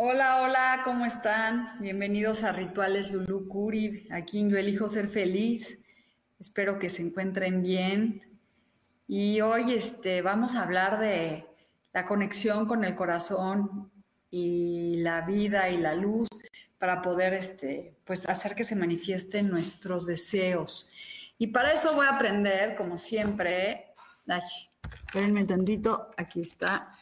Hola, hola, ¿cómo están? Bienvenidos a Rituales Lulu Curi. Aquí en Yo Elijo Ser Feliz. Espero que se encuentren bien. Y hoy este, vamos a hablar de la conexión con el corazón y la vida y la luz para poder este, pues, hacer que se manifiesten nuestros deseos. Y para eso voy a aprender, como siempre, espérenme tantito, aquí está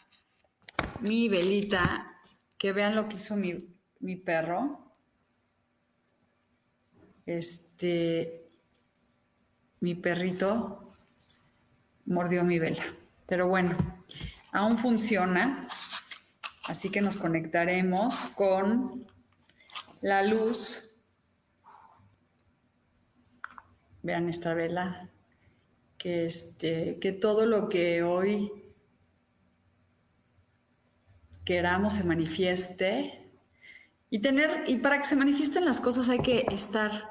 mi velita que vean lo que hizo mi, perro. Este, mi perrito mordió mi vela. Pero bueno, aún funciona. Así que nos conectaremos con la luz. Vean esta vela. Que, este, que todo lo que hoy queramos se manifieste. Y tener, y para que se manifiesten las cosas hay que estar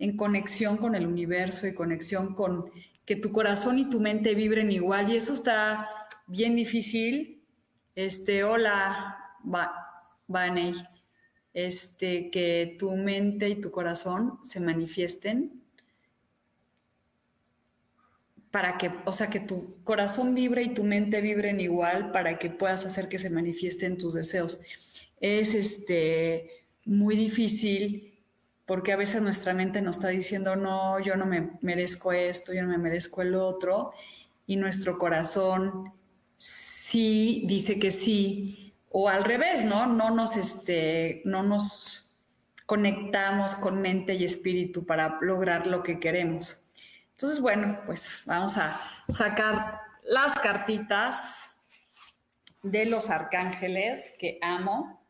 en conexión con el universo y conexión con que tu corazón y tu mente vibren igual. Y eso está bien difícil. Este, hola, Vaney. Este, que tu mente y tu corazón se manifiesten para que, o sea, que tu corazón vibre y tu mente vibren igual para que puedas hacer que se manifiesten tus deseos. Es este muy difícil porque a veces nuestra mente nos está diciendo, no, yo no me merezco esto, yo no me merezco el otro, y nuestro corazón sí dice que sí, o al revés, ¿no? No nos, este, no nos conectamos con mente y espíritu para lograr lo que queremos. Entonces, bueno, pues vamos a sacar las cartitas de los arcángeles que amo.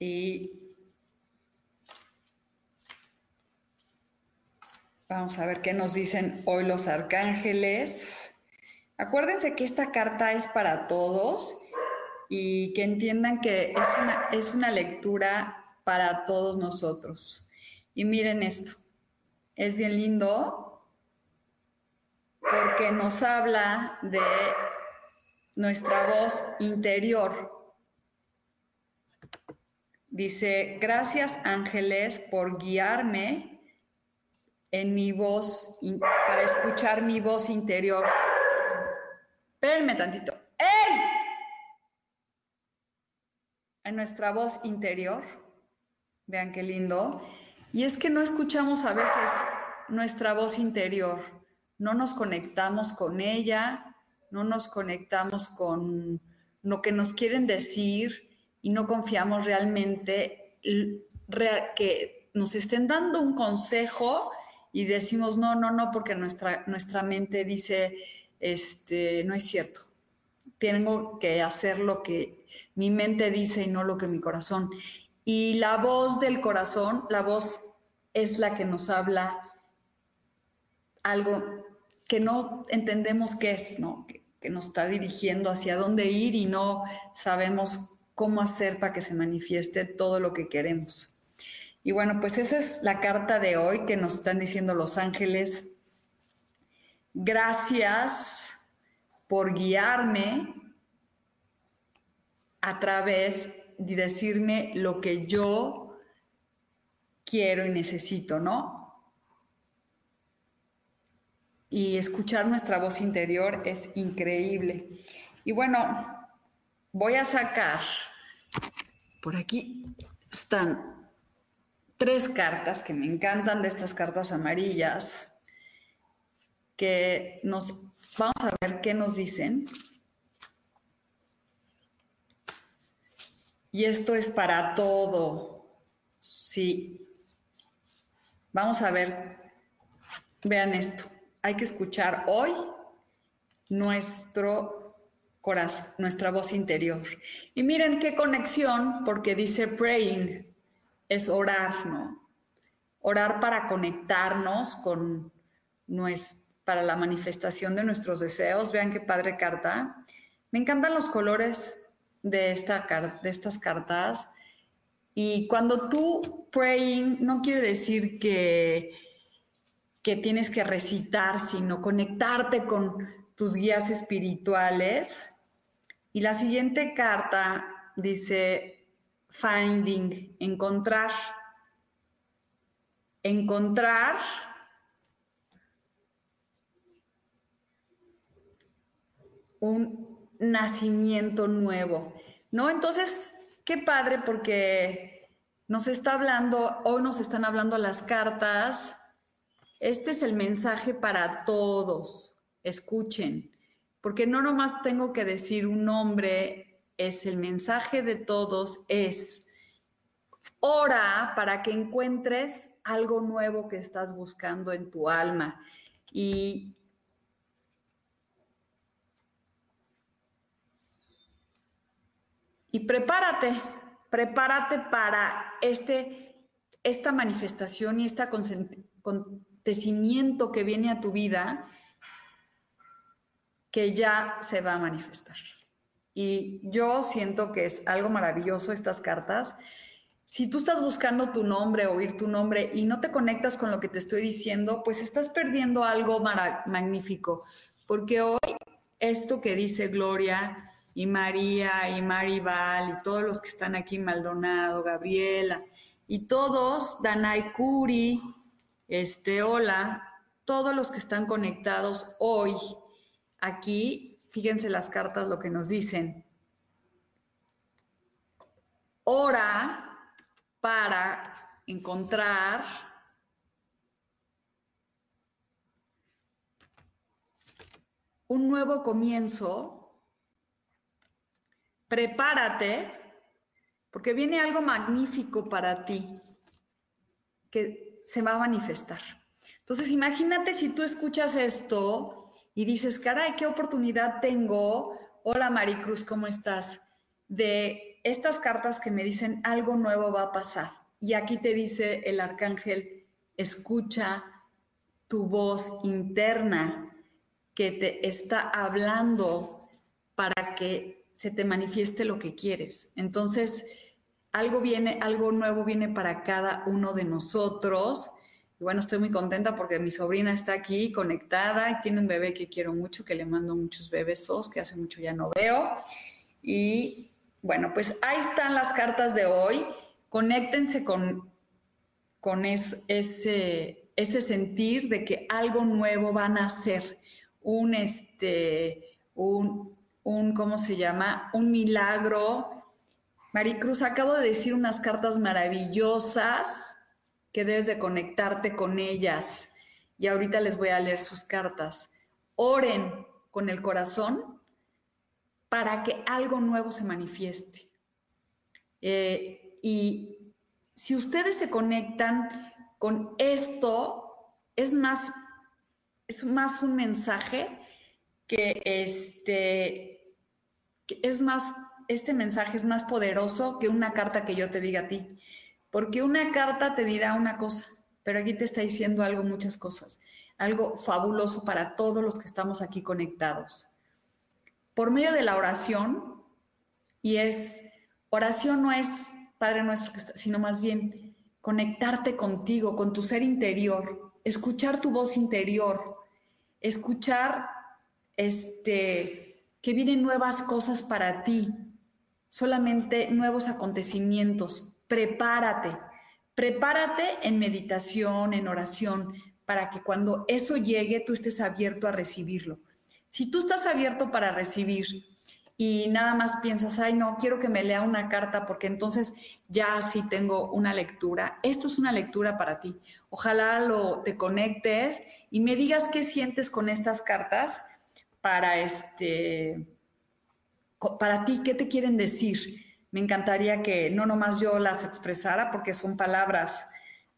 Y vamos a ver qué nos dicen hoy los arcángeles. Acuérdense que esta carta es para todos y que entiendan que es una, es una lectura para todos nosotros. Y miren esto es bien lindo porque nos habla de nuestra voz interior. Dice, gracias ángeles por guiarme en mi voz, para escuchar mi voz interior. Espérenme tantito. ¡Ey! En nuestra voz interior. Vean qué lindo. Y es que no escuchamos a veces nuestra voz interior, no nos conectamos con ella, no nos conectamos con lo que nos quieren decir y no confiamos realmente que nos estén dando un consejo y decimos no, no, no, porque nuestra, nuestra mente dice, este, no es cierto, tengo que hacer lo que mi mente dice y no lo que mi corazón. Y la voz del corazón, la voz es la que nos habla algo que no entendemos qué es, ¿no? Que, nos está dirigiendo hacia dónde ir y no sabemos cómo hacer para que se manifieste todo lo que queremos. Y bueno, pues esa es la carta de hoy que nos están diciendo los ángeles. Gracias por guiarme a través de decirme lo que yo quiero y necesito, ¿no? Y escuchar nuestra voz interior es increíble. Y bueno, voy a sacar, por aquí están tres cartas que me encantan de estas cartas amarillas, que nos, vamos a ver qué nos dicen. Y esto es para todo. Sí. Vamos a ver. Vean esto. Hay que escuchar hoy nuestro corazón, nuestra voz interior. Y miren qué conexión, porque dice praying, es orar, ¿no? Orar para conectarnos con para la manifestación de nuestros deseos. Vean qué padre carta. Me encantan los colores de, esta, de estas cartas. Y cuando tú praying no quiere decir que, que tienes que recitar, sino conectarte con tus guías espirituales. Y la siguiente carta dice finding, encontrar. Encontrar un nacimiento nuevo, ¿no? Entonces, qué padre porque nos está hablando, hoy nos están hablando las cartas. Este es el mensaje para todos. Escuchen, porque no nomás tengo que decir un nombre, es el mensaje de todos, es ora para que encuentres algo nuevo que estás buscando en tu alma. Y Y prepárate, prepárate para este, esta manifestación y este acontecimiento que viene a tu vida que ya se va a manifestar. Y yo siento que es algo maravilloso estas cartas. Si tú estás buscando tu nombre, oír tu nombre y no te conectas con lo que te estoy diciendo, pues estás perdiendo algo magnífico. Porque hoy esto que dice Gloria, y María y Maribal y todos los que están aquí, Maldonado, Gabriela y todos, Danay Curi, este, hola, todos los que están conectados hoy aquí, fíjense las cartas lo que nos dicen. Ora para encontrar un nuevo comienzo prepárate, porque viene algo magnífico para ti que se va a manifestar. Entonces, imagínate si tú escuchas esto y dices, caray, qué oportunidad tengo. Hola Maricruz, ¿cómo estás? De estas cartas que me dicen algo nuevo va a pasar. Y aquí te dice el arcángel, escucha tu voz interna que te está hablando para que se te manifieste lo que quieres. Entonces, algo viene, algo nuevo viene para cada uno de nosotros. Y bueno, estoy muy contenta porque mi sobrina está aquí conectada tiene un bebé que quiero mucho, que le mando muchos bebesos, que hace mucho ya no veo. Y bueno, pues ahí están las cartas de hoy. Conéctense con, con ese, ese sentir de que algo nuevo va a nacer, un, este, un, un, ¿cómo se llama? Un milagro. Maricruz, acabo de decir unas cartas maravillosas que debes de conectarte con ellas. Y ahorita les voy a leer sus cartas. Oren con el corazón para que algo nuevo se manifieste. Eh, y si ustedes se conectan con esto, es más, es más un mensaje que este es más, este mensaje es más poderoso que una carta que yo te diga a ti, porque una carta te dirá una cosa, pero aquí te está diciendo algo, muchas cosas, algo fabuloso para todos los que estamos aquí conectados. Por medio de la oración, y es, oración no es Padre nuestro, sino más bien conectarte contigo, con tu ser interior, escuchar tu voz interior, escuchar este que vienen nuevas cosas para ti, solamente nuevos acontecimientos. Prepárate, prepárate en meditación, en oración, para que cuando eso llegue tú estés abierto a recibirlo. Si tú estás abierto para recibir y nada más piensas, ay, no, quiero que me lea una carta porque entonces ya sí tengo una lectura. Esto es una lectura para ti. Ojalá lo te conectes y me digas qué sientes con estas cartas para este para ti, ¿qué te quieren decir? Me encantaría que no nomás yo las expresara porque son palabras,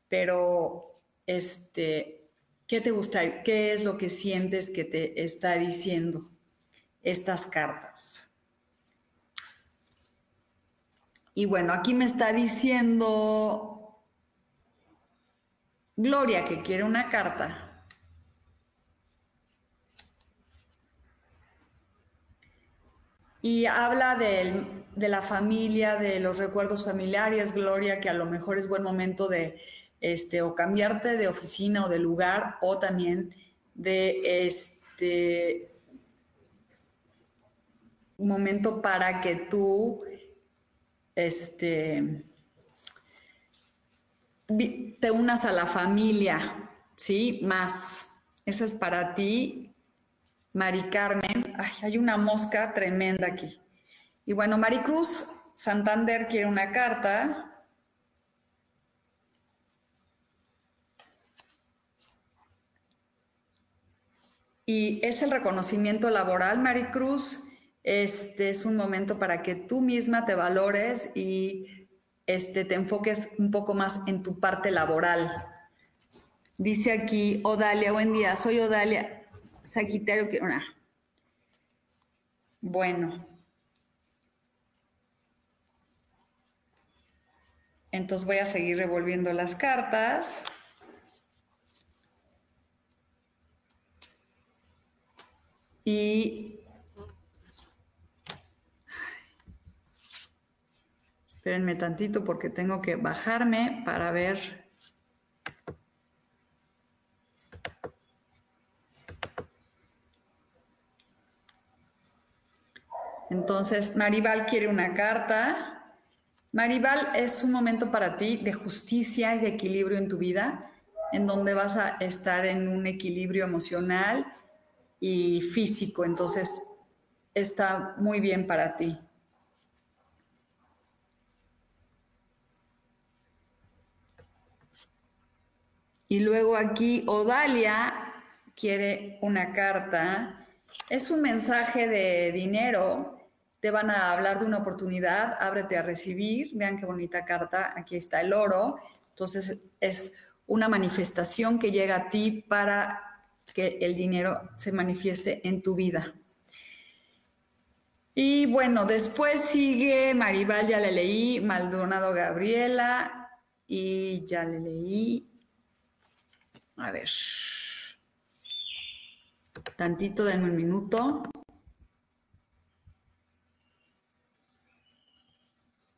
pero este, ¿qué te gusta? ¿Qué es lo que sientes que te está diciendo estas cartas? Y bueno, aquí me está diciendo Gloria que quiere una carta. Y habla de, la familia, de los recuerdos familiares, Gloria, que a lo mejor es buen momento de este, o cambiarte de oficina o de lugar, o también de este momento para que tú este, te unas a la familia, ¿sí? Más. Eso es para ti, Mari Carmen. Ay, hay una mosca tremenda aquí. Y bueno, Maricruz Santander quiere una carta. Y es el reconocimiento laboral, Maricruz este es un momento para que tú misma te valores y este, te enfoques un poco más en tu parte laboral. Dice aquí Odalia, buen día, soy Odalia, Sagitario. Que, Bueno. Entonces voy a seguir revolviendo las cartas. Y Espérenme tantito porque tengo que bajarme para ver. Entonces, Maribal quiere una carta. Maribal es un momento para ti de justicia y de equilibrio en tu vida, en donde vas a estar en un equilibrio emocional y físico. Entonces, está muy bien para ti. Y luego aquí Odalia quiere una carta. Es un mensaje de dinero. Te van a hablar de una oportunidad. Ábrete a recibir. Vean qué bonita carta. Aquí está el oro. Entonces es una manifestación que llega a ti para que el dinero se manifieste en tu vida. Y bueno, después sigue Maribal, ya le leí, Maldonado Gabriela, y ya le leí a ver. Tantito, denme un minuto.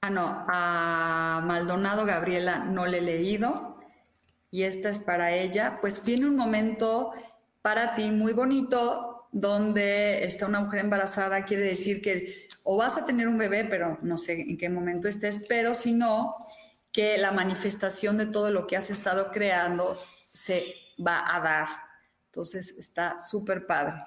Ah, no, a Maldonado Gabriela no le he leído y esta es para ella. Pues viene un momento para ti muy bonito donde está una mujer embarazada, quiere decir que o vas a tener un bebé, pero no sé en qué momento estés, pero si no, que la manifestación de todo lo que has estado creando se va a dar. Entonces está súper padre.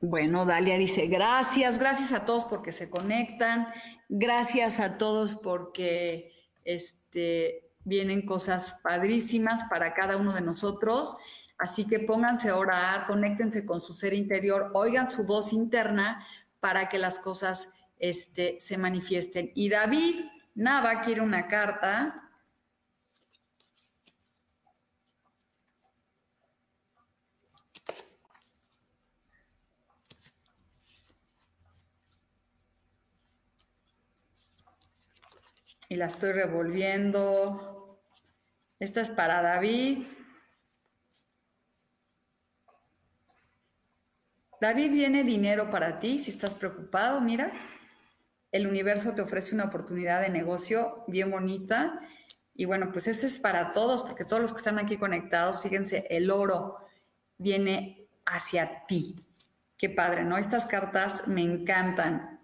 Bueno, Dalia dice, gracias, gracias a todos porque se conectan, gracias a todos porque este, vienen cosas padrísimas para cada uno de nosotros. Así que pónganse a orar, conéctense con su ser interior, oigan su voz interna para que las cosas este, se manifiesten. Y David Nava quiere una carta. Y la estoy revolviendo. Esta es para David. David, viene dinero para ti si estás preocupado, mira el universo te ofrece una oportunidad de negocio bien bonita. Y bueno, pues este es para todos, porque todos los que están aquí conectados, fíjense, el oro viene hacia ti. Qué padre, ¿no? Estas cartas me encantan.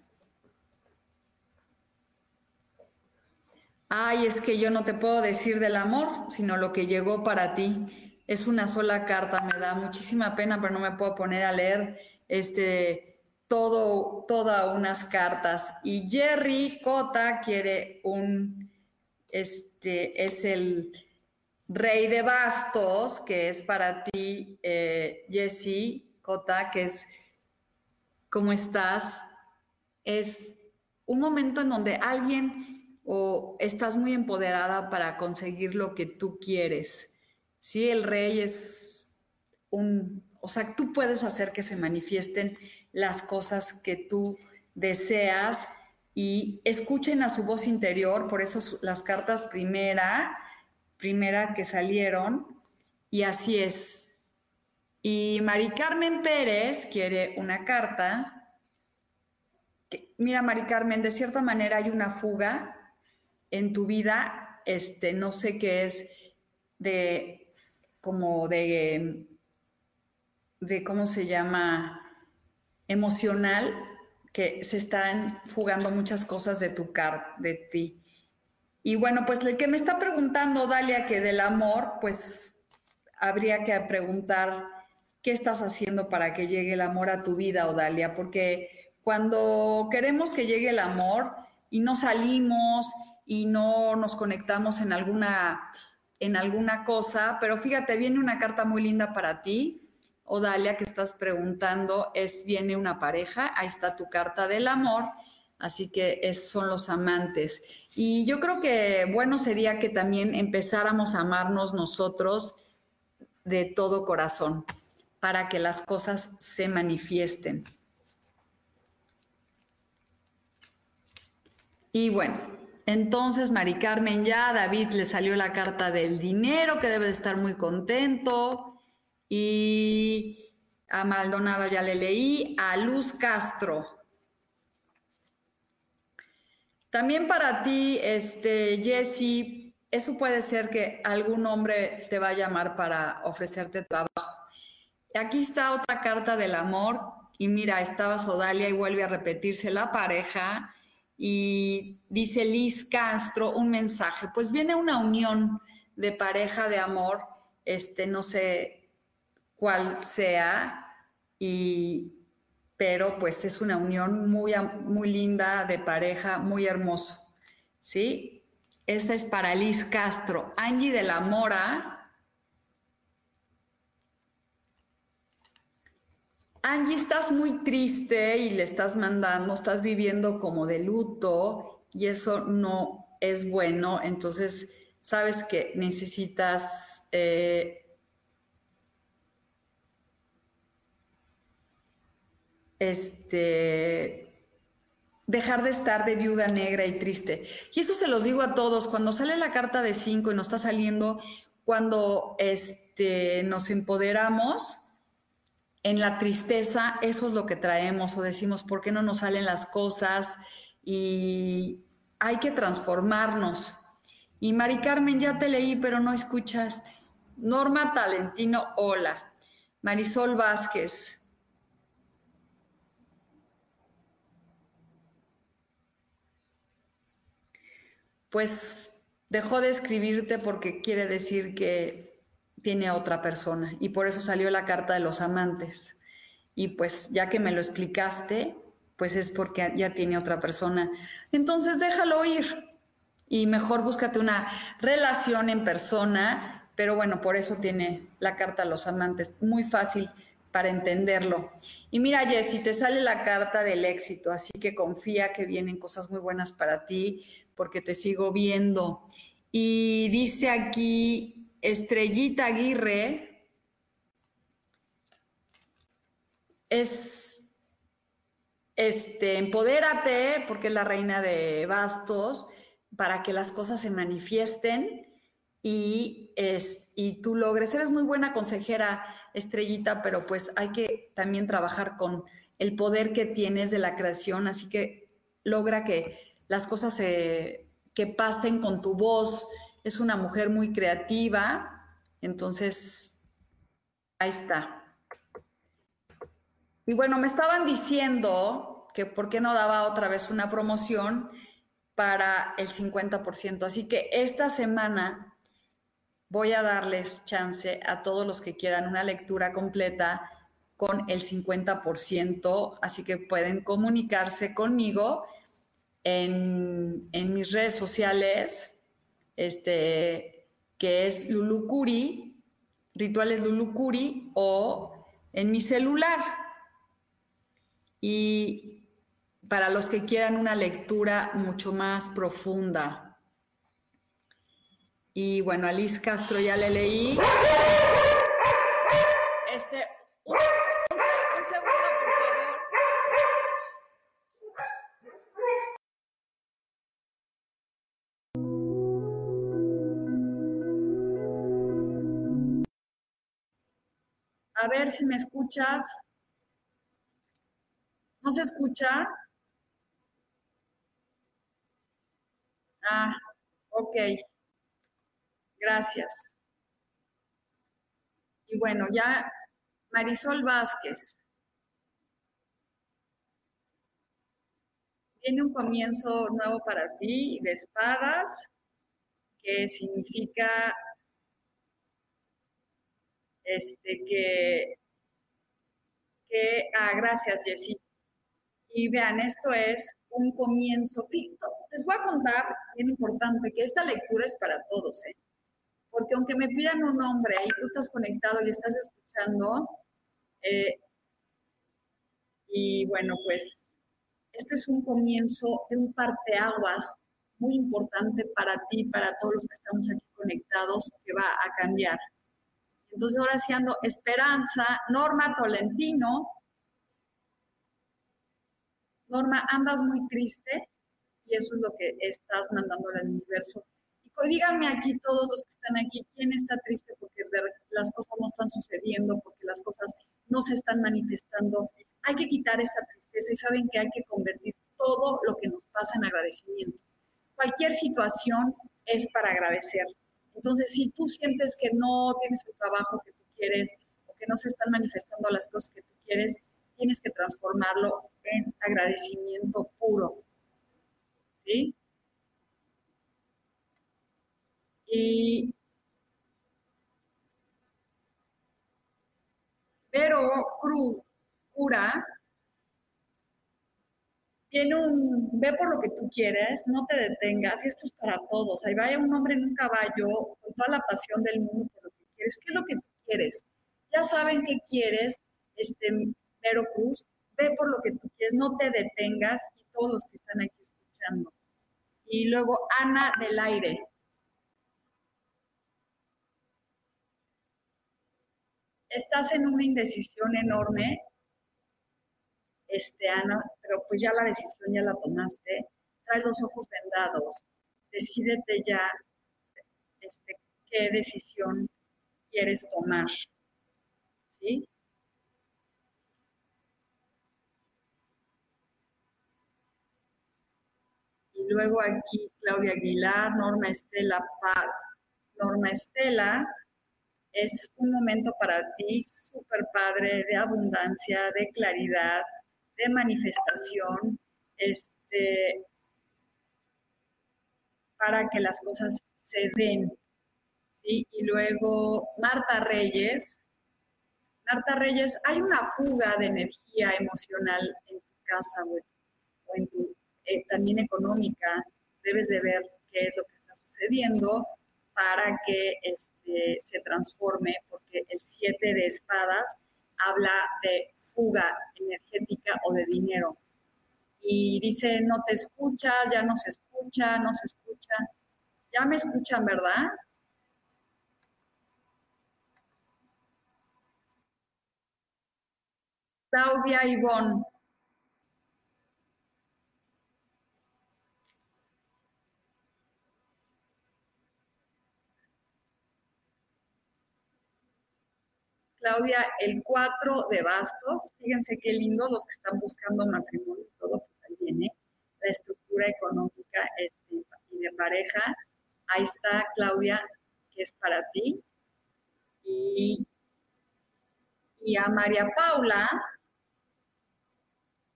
Ay, es que yo no te puedo decir del amor, sino lo que llegó para ti. es una sola carta, me da muchísima pena, pero no me puedo poner a leer este todo, todas unas cartas. Y Jerry Cota quiere un, este, es el rey de bastos, que es para ti, eh, Jesse Cota, que es, ¿cómo estás? Es un momento en donde alguien o estás muy empoderada para conseguir lo que tú quieres. Sí, el rey es un, o sea, tú puedes hacer que se manifiesten las cosas que tú deseas y escuchen a su voz interior, por eso las cartas primera, primera que salieron, y así es. Y Mari Carmen Pérez quiere una carta mira, Mari Carmen, de cierta manera hay una fuga en tu vida, este, no sé qué es, de como de, de cómo se llama, emocional, que se están fugando muchas cosas de tu car, de ti. Y bueno, pues el que me está preguntando, Dalia, que del amor, pues habría que preguntar qué estás haciendo para que llegue el amor a tu vida, Odalia, porque cuando queremos que llegue el amor y no salimos y no nos conectamos en alguna, en alguna cosa, pero fíjate, viene una carta muy linda para ti, Odalia, que estás preguntando, es viene una pareja, ahí está tu carta del amor, así que es, son los amantes. Y yo creo que bueno sería que también empezáramos a amarnos nosotros de todo corazón para que las cosas se manifiesten. Y bueno, entonces Mari Carmen ya, David le salió la carta del dinero, que debe de estar muy contento. Y a Maldonado ya le leí, a Luz Castro. También para ti, este, Jesse, eso puede ser que algún hombre te va a llamar para ofrecerte trabajo. Aquí está otra carta del amor. Y mira, estaba Sodalia y vuelve a repetirse la pareja y dice Liz Castro un mensaje, pues viene una unión de pareja de amor, este no sé cuál sea, y, pero pues es una unión muy, muy linda de pareja, muy hermoso, ¿sí? Esta es para Liz Castro. Angie de la Mora Angie, estás muy triste y le estás mandando, estás viviendo como de luto y eso no es bueno. Entonces, sabes que necesitas eh, este dejar de estar de viuda negra y triste. Y eso se los digo a todos, cuando sale la carta de cinco y nos está saliendo, cuando este, nos empoderamos, en la tristeza eso es lo que traemos o decimos, ¿por qué no nos salen las cosas? Y hay que transformarnos. Y Mari Carmen, ya te leí, pero no escuchaste. Norma Talentino, hola. Marisol Vázquez. Pues dejó de escribirte porque quiere decir que tiene otra persona y por eso salió la carta de los amantes. Y pues ya que me lo explicaste, pues es porque ya tiene otra persona. Entonces déjalo ir y mejor búscate una relación en persona, pero bueno, por eso tiene la carta de los amantes. Muy fácil para entenderlo. Y mira, Jessy, te sale la carta del éxito, así que confía que vienen cosas muy buenas para ti, porque te sigo viendo. Y dice aquí, Estrellita Aguirre es, este, empodérate, porque es la reina de bastos, para que las cosas se manifiesten y, es, y tú logres. Eres muy buena consejera, Estrellita, pero pues hay que también trabajar con el poder que tienes de la creación, así que logra que las cosas se, que pasen con tu voz, es una mujer muy creativa, entonces ahí está. Y bueno, me estaban diciendo que por qué no daba otra vez una promoción para el 50%. Así que esta semana voy a darles chance a todos los que quieran una lectura completa con el 50%, así que pueden comunicarse conmigo en, mis redes sociales, este, que es Lulucuri, Rituales Lulucuri, o en mi celular. Y para los que quieran una lectura mucho más profunda. Y bueno, Alice Castro ya le leí. Este, A ver si me escuchas. ¿No se escucha? Ah, ok. Gracias. Y bueno, ya Marisol Vázquez. Tiene un comienzo nuevo para ti de espadas, que significa este que, ah, gracias Jessy. Y vean, esto es un comienzo. Les voy a contar, bien importante, que esta lectura es para todos, ¿eh? Porque aunque me pidan un nombre y tú estás conectado y estás escuchando, eh, y bueno, pues este es un comienzo de un parteaguas muy importante para ti, para todos los que estamos aquí conectados, que va a cambiar. Entonces ahora sí ando Esperanza, Norma Tolentino, Norma, andas muy triste y eso es lo que estás mandando al universo. Y díganme aquí, todos los que están aquí, ¿quién está triste porque las cosas no están sucediendo, porque las cosas no se están manifestando? Hay que quitar esa tristeza y saben que hay que convertir todo lo que nos pasa en agradecimiento. Cualquier situación es para agradecer. Entonces, si tú sientes que no tienes el trabajo que tú quieres o que no se están manifestando las cosas que tú quieres, tienes que transformarlo en agradecimiento puro. ¿Sí? Y pero Cruz, cura, tiene un, ve por lo que tú quieres, no te detengas, y esto es para todos. Ahí vaya un hombre en un caballo con toda la pasión del mundo por lo que quieres. ¿Qué es lo que tú quieres? Ya saben qué quieres, este, pero Cruz, ve por lo que tú quieres, no te detengas y todos los que están aquí escuchando. Y luego Ana del Aire. Estás en una indecisión enorme, este, Ana, pero pues ya la decisión ya la tomaste. Trae los ojos vendados. Decídete ya este, qué decisión quieres tomar. ¿Sí? luego aquí Claudia Aguilar, Norma Estela Norma Estela, es un momento para ti súper padre de abundancia, de claridad, de manifestación, este, para que las cosas se den. ¿sí? Y luego Marta Reyes. Marta Reyes, hay una fuga de energía emocional en tu casa o en tu eh, también económica, debes de ver qué es lo que está sucediendo para que este, se transforme, porque el siete de espadas habla de fuga energética o de dinero. Y dice, no te escuchas, ya no se escucha, no se escucha. Ya me escuchan, ¿verdad? Claudia Ivonne. Claudia, el 4 de bastos, fíjense qué lindo los que están buscando matrimonio y todo, pues ahí viene la estructura económica este, y de pareja. Ahí está Claudia, que es para ti. Y, a María Paula,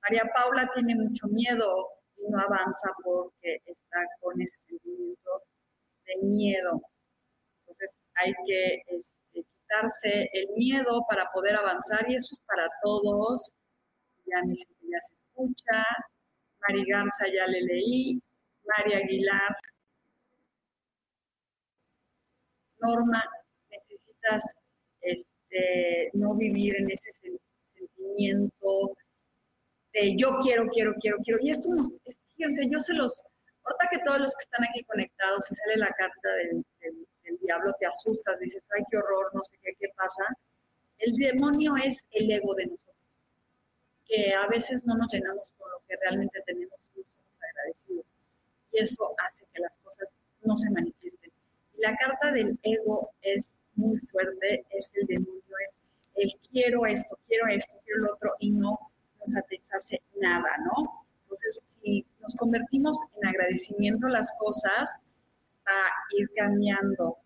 María Paula tiene mucho miedo y no avanza porque está con ese sentimiento de miedo. Entonces, hay que este, quitarse el miedo para poder avanzar y eso es para todos. Ya me ya se escucha. Mari Garza ya le leí. María Aguilar. Norma, necesitas este, no vivir en ese sentimiento de yo quiero, quiero, quiero, quiero. Y esto, fíjense, yo se los, ahorita que todos los que están aquí conectados, y sale la carta del, diablo, te asustas, dices, ay, qué horror, no sé qué, qué pasa. El demonio es el ego de nosotros, que a veces no nos llenamos con lo que realmente tenemos y somos agradecidos. Y eso hace que las cosas no se manifiesten. La carta del ego es muy fuerte, es el demonio, es el quiero esto, quiero esto, quiero lo otro, y no nos satisface nada, ¿no? Entonces, si nos convertimos en agradecimiento las cosas, va a ir cambiando.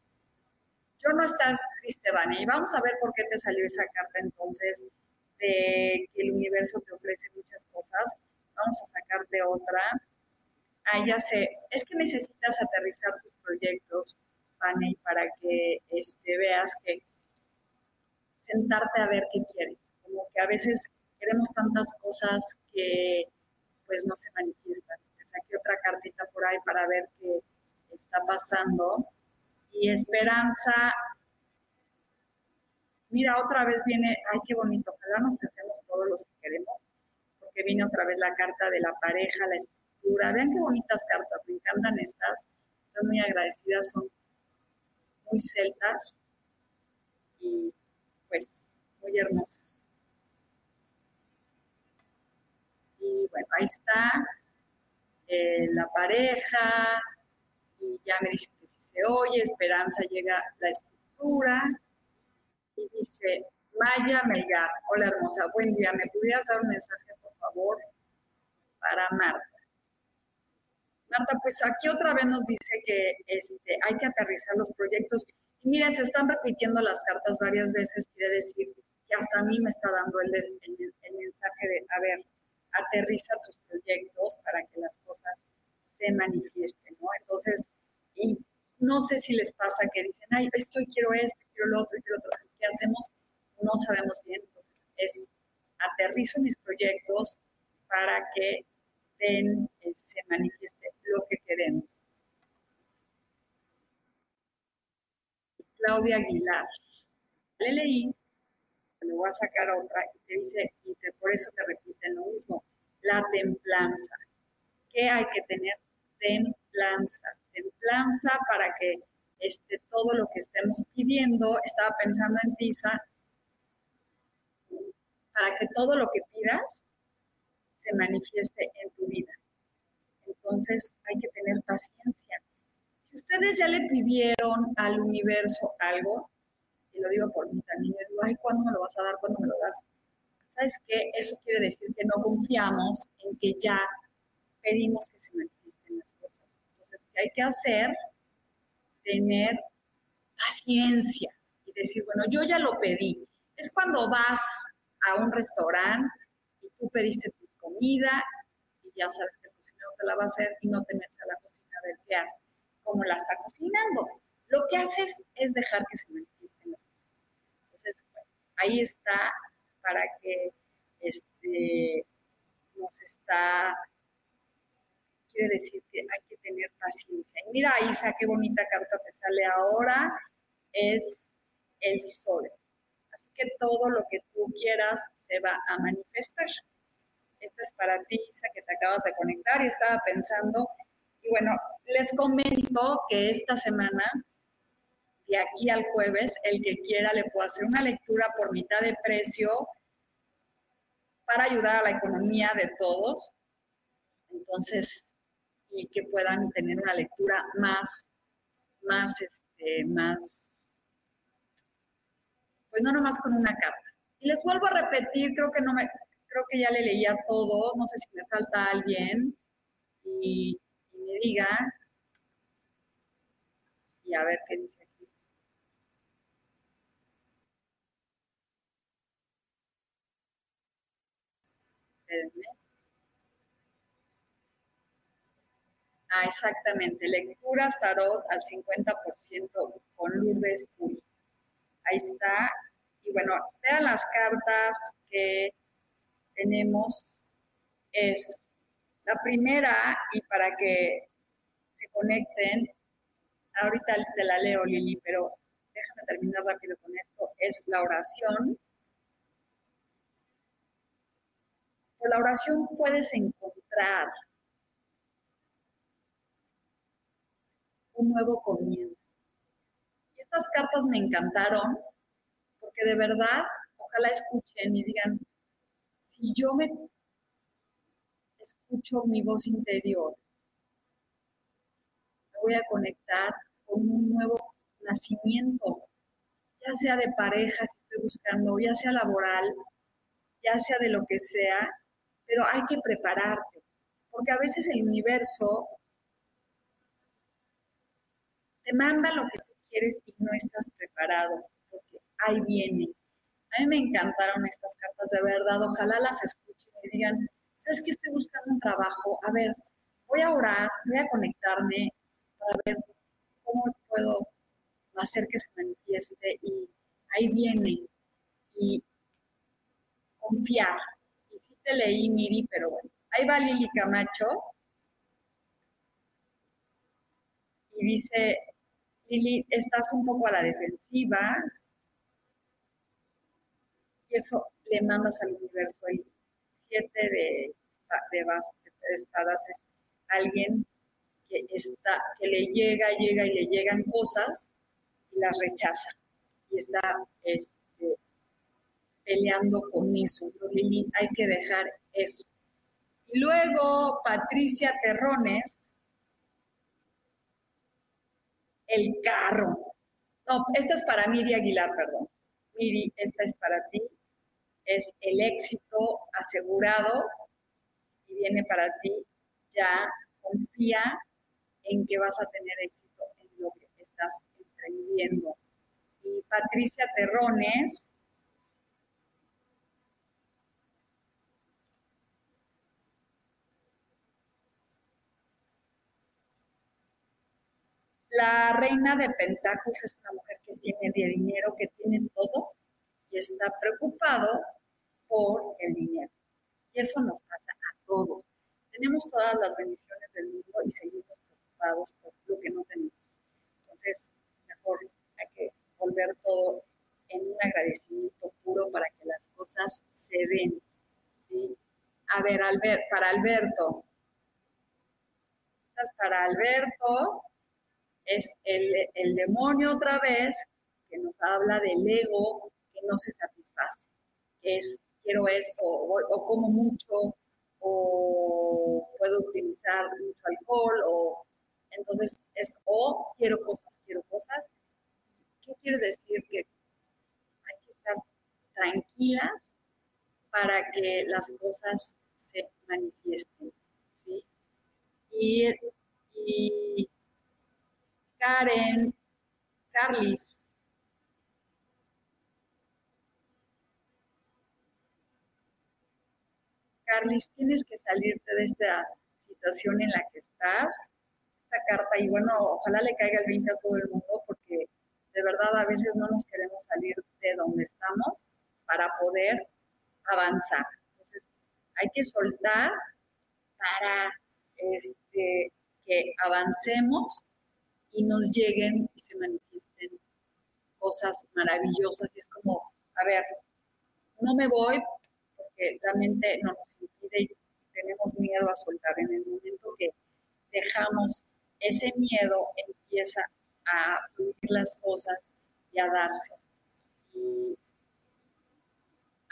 Yo no estás triste, Vane, y vamos a ver por qué te salió esa carta entonces de que el universo te ofrece muchas cosas. Vamos a sacarte otra. Ah, ya sé, es que necesitas aterrizar tus proyectos, Vane, para que este, veas que sentarte a ver qué quieres. Como que a veces queremos tantas cosas que pues no se manifiestan. Te saqué otra cartita por ahí para ver qué está pasando. Y esperanza, mira, otra vez viene, ay, qué bonito, ojalá nos casemos todos los que queremos, porque viene otra vez la carta de la pareja, la estructura. Vean qué bonitas cartas, me encantan estas. Estoy muy agradecida, son muy celtas y pues muy hermosas. Y bueno, ahí está eh, la pareja, y ya me dice oye, Esperanza llega la estructura, y dice, Maya Melgar, hola hermosa, buen día, ¿me pudieras dar un mensaje, por favor, para Marta? Marta, pues aquí otra vez nos dice que este, hay que aterrizar los proyectos. Y mira, se están repitiendo las cartas varias veces, quiere decir que hasta a mí me está dando el, el mensaje de, a ver, aterriza tus proyectos para que las cosas se manifiesten, ¿no? Entonces, y no sé si les pasa que dicen, ay, esto quiero esto, quiero lo otro, quiero otro, ¿qué hacemos? No sabemos bien, entonces es aterrizo mis proyectos para que den, eh, se manifieste lo que queremos. Claudia Aguilar. Le leí le voy a sacar otra, y te dice, y por eso te repiten lo mismo, la templanza. ¿Qué hay que tener? Templanza. Templanza para que este, todo lo que estemos pidiendo, estaba pensando en Tisa, para que todo lo que pidas se manifieste en tu vida. Entonces hay que tener paciencia. Si ustedes ya le pidieron al universo algo, y lo digo por mí también, yo digo, ay, ¿cuándo me lo vas a dar? ¿Cuándo me lo das? ¿Sabes qué? Eso quiere decir que no confiamos en que ya pedimos que se manifiesten las cosas. Entonces, ¿qué hay que hacer? Tener paciencia y decir, bueno, yo ya lo pedí. Es cuando vas a un restaurante y tú pediste tu comida y ya sabes que el cocinero te la va a hacer y no te metes a la cocina a ver qué hace, cómo la está cocinando. Lo que haces es dejar que se manifieste ahí está para que este, nos está, quiere decir que hay que tener paciencia. Y mira, Isa, qué bonita carta te sale ahora, es el sol. Así que todo lo que tú quieras se va a manifestar. Esta es para ti, Isa, que te acabas de conectar y estaba pensando. Y bueno, les comento que esta semana de aquí al jueves, el que quiera le puedo hacer una lectura por mitad de precio para ayudar a la economía de todos. Entonces, y que puedan tener una lectura más, más, este, más, pues no nomás con una carta. Y les vuelvo a repetir, creo que no me, creo que ya le leía todo, no sé si me falta alguien y, y me diga, y a ver qué dice. Ah, exactamente. Lecturas tarot al 50% con Lourdes Puri. Ahí está. Y bueno, vean las cartas que tenemos. Es la primera, y para que se conecten, ahorita te la leo, Lili, pero déjame terminar rápido con esto, es la oración. Por la oración puedes encontrar un nuevo comienzo. Y estas cartas me encantaron porque de verdad, ojalá escuchen y digan, si yo me escucho mi voz interior, me voy a conectar con un nuevo nacimiento, ya sea de pareja, si estoy buscando, ya sea laboral, ya sea de lo que sea, pero hay que prepararte, porque a veces el universo te manda lo que tú quieres y no estás preparado, porque ahí viene. A mí me encantaron estas cartas de verdad, ojalá las escuchen y digan, ¿sabes que estoy buscando un trabajo? A ver, voy a orar, voy a conectarme para ver cómo puedo hacer que se manifieste y ahí viene. Y confiar. Y sí te leí, Miri, pero bueno. Ahí va Lili Camacho. Y dice, Lili, estás un poco a la defensiva. Y eso le mandas al universo. El siete de, de, de espadas es alguien que, está, que le llega, llega y le llegan cosas y las rechaza. Y está este, peleando con eso. Lili, hay que dejar eso. Y luego Patricia Terrones el carro. No, esta es para Miri Aguilar, perdón. Miri, esta es para ti. Es el éxito asegurado y viene para ti. Ya confía en que vas a tener éxito en lo que estás emprendiendo. Y Patricia Terrones. La reina de Pentáculos es una mujer que tiene dinero, que tiene todo y está preocupado por el dinero. Y eso nos pasa a todos. Tenemos todas las bendiciones del mundo y seguimos preocupados por lo que no tenemos. Entonces, mejor hay que volver todo en un agradecimiento puro para que las cosas se den. ¿sí? A ver, para Alberto. Estás para Alberto es el, demonio otra vez que nos habla del ego que no se satisface, es quiero esto, o, como mucho, o puedo utilizar mucho alcohol, o entonces es o quiero cosas, quiero cosas. ¿Qué quiere decir? Que hay que estar tranquilas para que las cosas se manifiesten, ¿sí? y Karen, Carlis. Carlis, tienes que salirte de esta situación en la que estás, esta carta, y bueno, ojalá le caiga el 20 a todo el mundo, porque de verdad a veces no nos queremos salir de donde estamos para poder avanzar. Entonces, hay que soltar para este, que avancemos y nos lleguen y se manifiesten cosas maravillosas. Y es como, a ver, no me voy porque la mente no nos impide y tenemos miedo a soltar. En el momento que dejamos ese miedo, empieza a fluir las cosas y a darse. Y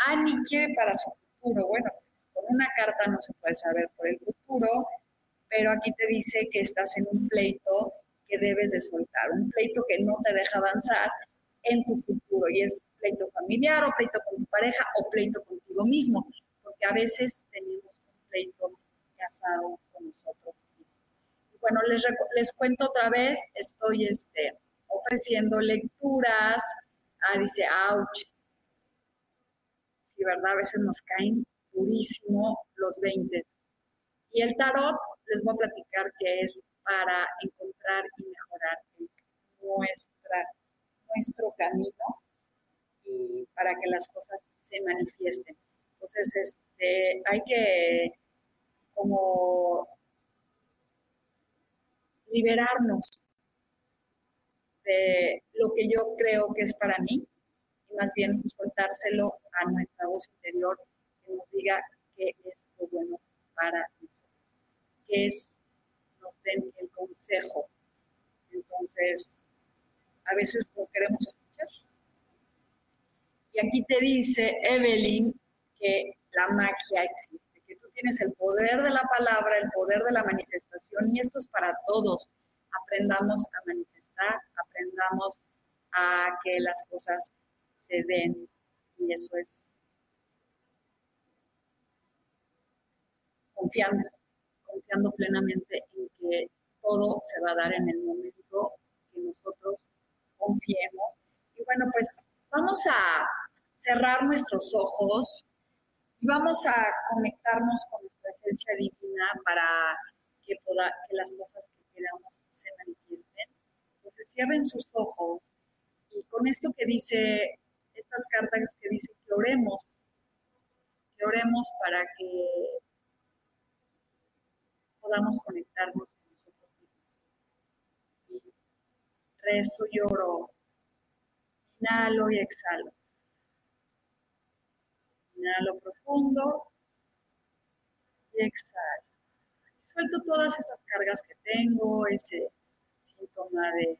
Ani quiere para su futuro. Bueno, pues, con una carta no se puede saber por el futuro, pero aquí te dice que estás en un pleito que debes de soltar, un pleito que no te deja avanzar en tu futuro y es pleito familiar o pleito con tu pareja o pleito contigo mismo, porque a veces tenemos un pleito casado con nosotros mismos. Y bueno, les, les cuento otra vez, estoy este, ofreciendo lecturas, ah, dice, ouch, sí, ¿verdad? A veces nos caen durísimo los 20. Y el tarot, les voy a platicar que es para encontrar y mejorar nuestra, nuestro camino y para que las cosas se manifiesten. Entonces, este, hay que como liberarnos de lo que yo creo que es para mí y más bien soltárselo a nuestra voz interior que nos diga qué es lo bueno para nosotros, qué es, nos den el consejo. Entonces, a veces no queremos escuchar. Y aquí te dice Evelyn que la magia existe, que tú tienes el poder de la palabra, el poder de la manifestación, y esto es para todos. Aprendamos a manifestar, aprendamos a que las cosas se den, y eso es confiando, confiando plenamente en que todo se va a dar en el momento que nosotros confiemos. Y bueno, pues vamos a cerrar nuestros ojos y vamos a conectarnos con nuestra esencia divina para que, pueda que las cosas que queramos se manifiesten. Entonces cierren sus ojos y con esto que dice, estas cartas que dicen que oremos, que oremos para que podamos conectarnos con nosotros mismos. Y rezo y oro, inhalo y exhalo. Inhalo profundo y exhalo. Suelto todas esas cargas que tengo, ese síntoma de,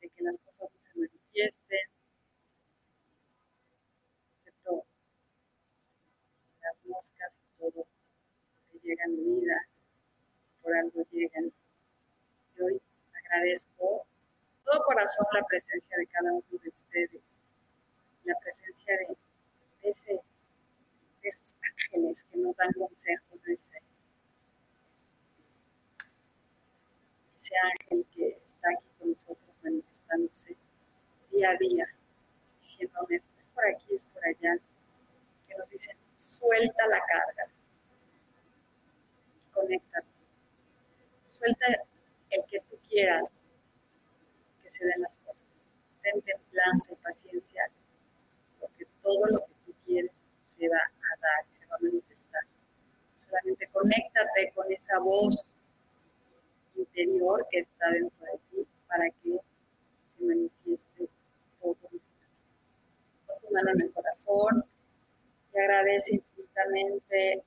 de que las cosas no se manifiesten, excepto las moscas y todo llega a vida, por algo llegan. Y hoy agradezco todo corazón la presencia de cada uno de ustedes, la presencia de ese, de esos ángeles que nos dan consejos, de ese, ese ángel que está aquí con nosotros manifestándose día a día, diciéndonos, es por aquí, es por allá, que nos dicen, suelta la carga conéctate. Suelta el que tú quieras que se den las cosas. Ten templanza y paciencia, porque todo lo que se va a dar, se va a manifestar. Solamente conéctate con esa voz interior que está dentro de ti para que se manifieste todo. Con tu mano en el corazón, te agradece infinitamente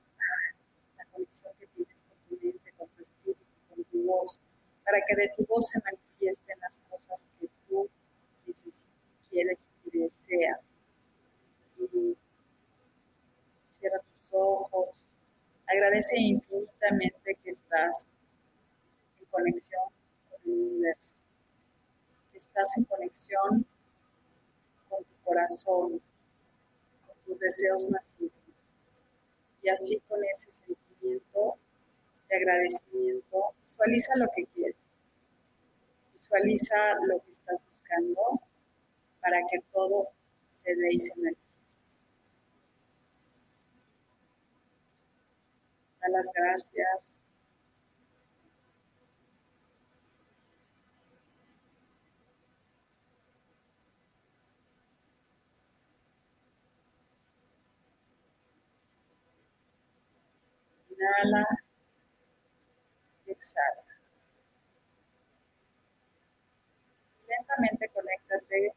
la conexión que tienes con tu mente, con tu espíritu, con tu voz, para que de tu voz se manifiesten las cosas que tú quieres y deseas. Cierra tus ojos, agradece infinitamente que estás en conexión con el universo, estás en conexión con tu corazón, con tus deseos nacidos. Y así con ese sentimiento de agradecimiento, visualiza lo que quieres, visualiza lo que estás buscando para que todo se dé y se manifieste. las gracias. Inhala, exhala. Lentamente conéctate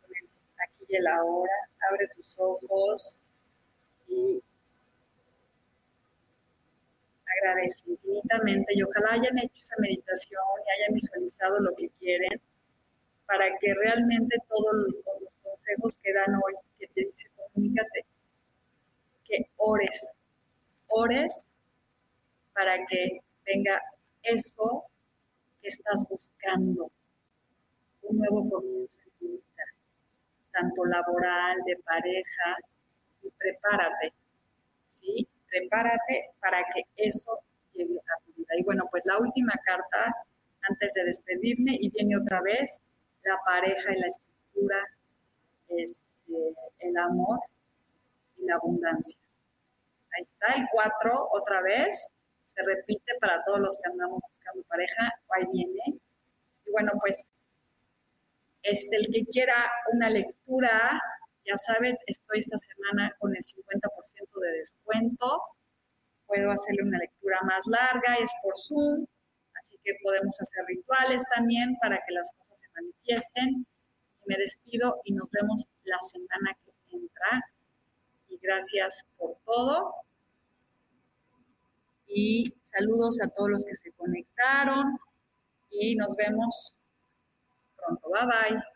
con el aquí y el ahora. Abre tus ojos y agradece infinitamente y ojalá hayan hecho esa meditación y hayan visualizado lo que quieren para que realmente todos los consejos que dan hoy, que te dice comunícate, que ores, ores para que venga eso que estás buscando, un nuevo comienzo en tu vida, tanto laboral, de pareja, y prepárate, ¿sí? prepárate para que eso llegue a tu vida. Y bueno, pues la última carta antes de despedirme y viene otra vez la pareja y la estructura, este, el amor y la abundancia. Ahí está el 4 otra vez, se repite para todos los que andamos buscando pareja, ahí viene. Y bueno, pues este, el que quiera una lectura, ya saben, estoy esta semana con el 50% de descuento. Puedo hacerle una lectura más larga, es por Zoom, así que podemos hacer rituales también para que las cosas se manifiesten. me despido y nos vemos la semana que entra. Y gracias por todo. Y saludos a todos los que se conectaron y nos vemos pronto. Bye bye.